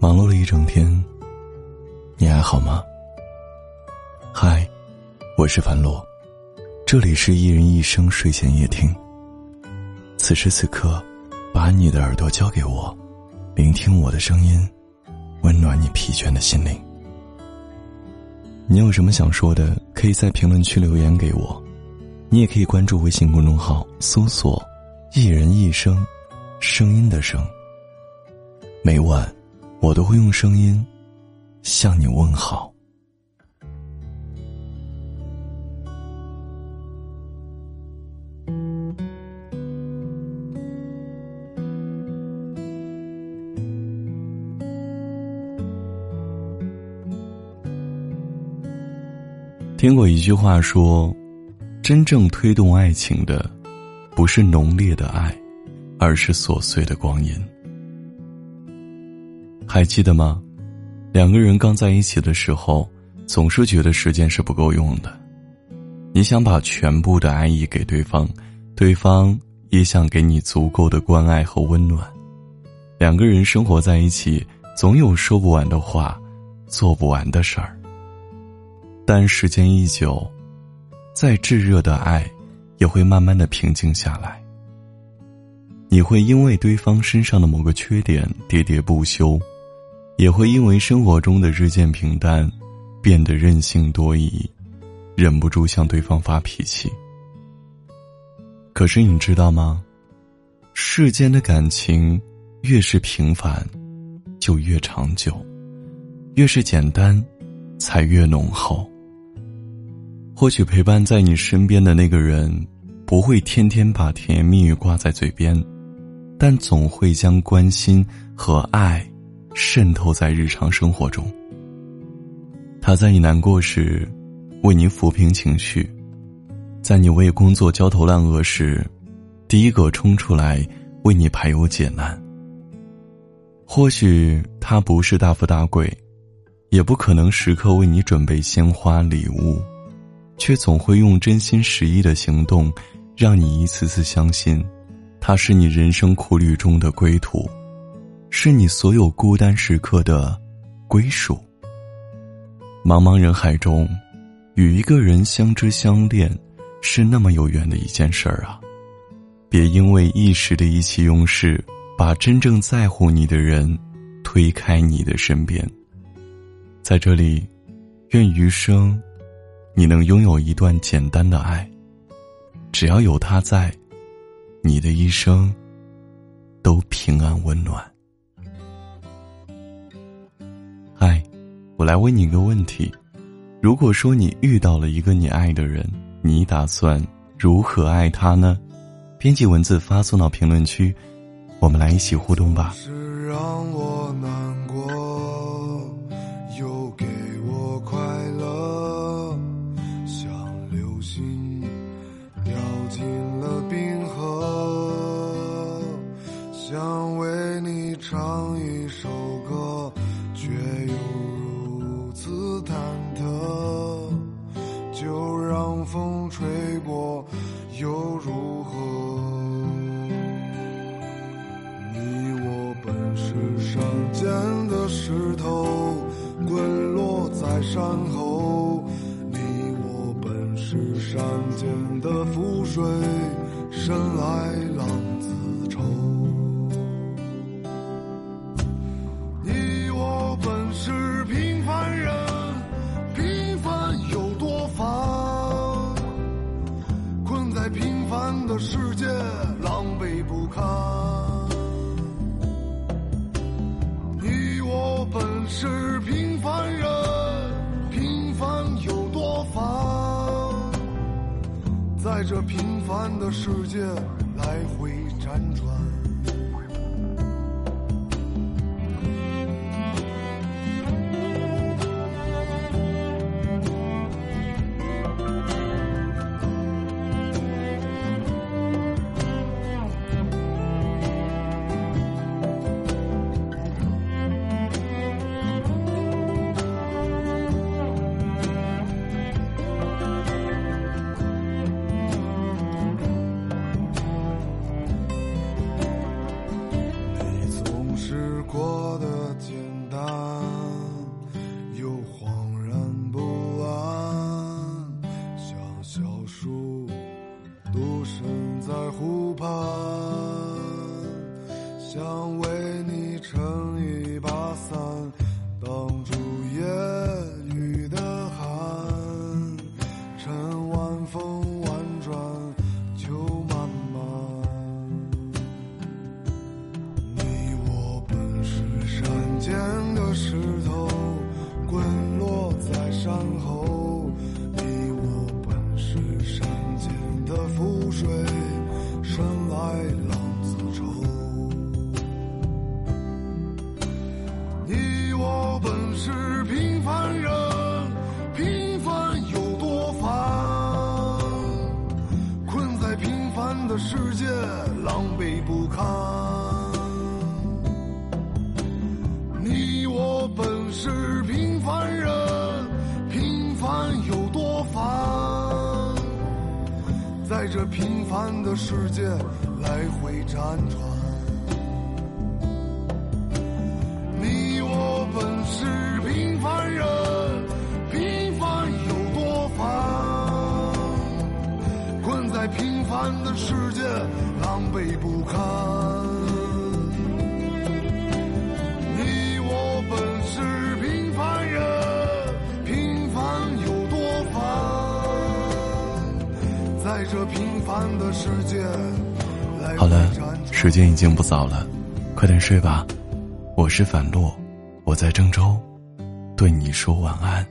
忙碌了一整天，你还好吗？嗨，我是樊洛，这里是一人一生睡前夜听。此时此刻，把你的耳朵交给我，聆听我的声音，温暖你疲倦的心灵。你有什么想说的，可以在评论区留言给我。你也可以关注微信公众号，搜索“一人一生”，声音的声。每晚。我都会用声音向你问好。听过一句话说，真正推动爱情的，不是浓烈的爱，而是琐碎的光阴。还记得吗？两个人刚在一起的时候，总是觉得时间是不够用的。你想把全部的爱意给对方，对方也想给你足够的关爱和温暖。两个人生活在一起，总有说不完的话，做不完的事儿。但时间一久，再炙热的爱，也会慢慢的平静下来。你会因为对方身上的某个缺点喋喋不休。也会因为生活中的日渐平淡，变得任性多疑，忍不住向对方发脾气。可是你知道吗？世间的感情越是平凡，就越长久；越是简单，才越浓厚。或许陪伴在你身边的那个人，不会天天把甜言蜜语挂在嘴边，但总会将关心和爱。渗透在日常生活中。他在你难过时，为你抚平情绪；在你为工作焦头烂额时，第一个冲出来为你排忧解难。或许他不是大富大贵，也不可能时刻为你准备鲜花礼物，却总会用真心实意的行动，让你一次次相信，他是你人生苦旅中的归途。是你所有孤单时刻的归属。茫茫人海中，与一个人相知相恋，是那么有缘的一件事儿啊！别因为一时的意气用事，把真正在乎你的人推开你的身边。在这里，愿余生你能拥有一段简单的爱。只要有他在，你的一生都平安温暖。我来问你一个问题：如果说你遇到了一个你爱的人，你打算如何爱他呢？编辑文字发送到评论区，我们来一起互动吧。是让我难过，又给我快乐，像流星掉进了冰河，想为你唱一首歌，却又如。如此忐忑，就让风吹过，又如何？你我本是山间的石头，滚落在山后；你我本是山间的浮水，深来浪凡的世界狼狈不堪，你我本是平凡人，平凡有多烦，在这平凡的世界来回辗转。过得简单，又恍然不安，像小树独身在湖畔，想为你撑一把伞，挡住湖水，山来浪子愁。你我本是平凡人，平凡有多烦？困在平凡的世界，狼狈不堪。在这平凡的世界来回辗转。你我本是平凡人，平凡有多烦？困在平凡的世界，狼狈不堪。好了回辗，转时间已经不早了，快点睡吧。我是樊洛，我在郑州，对你说晚安。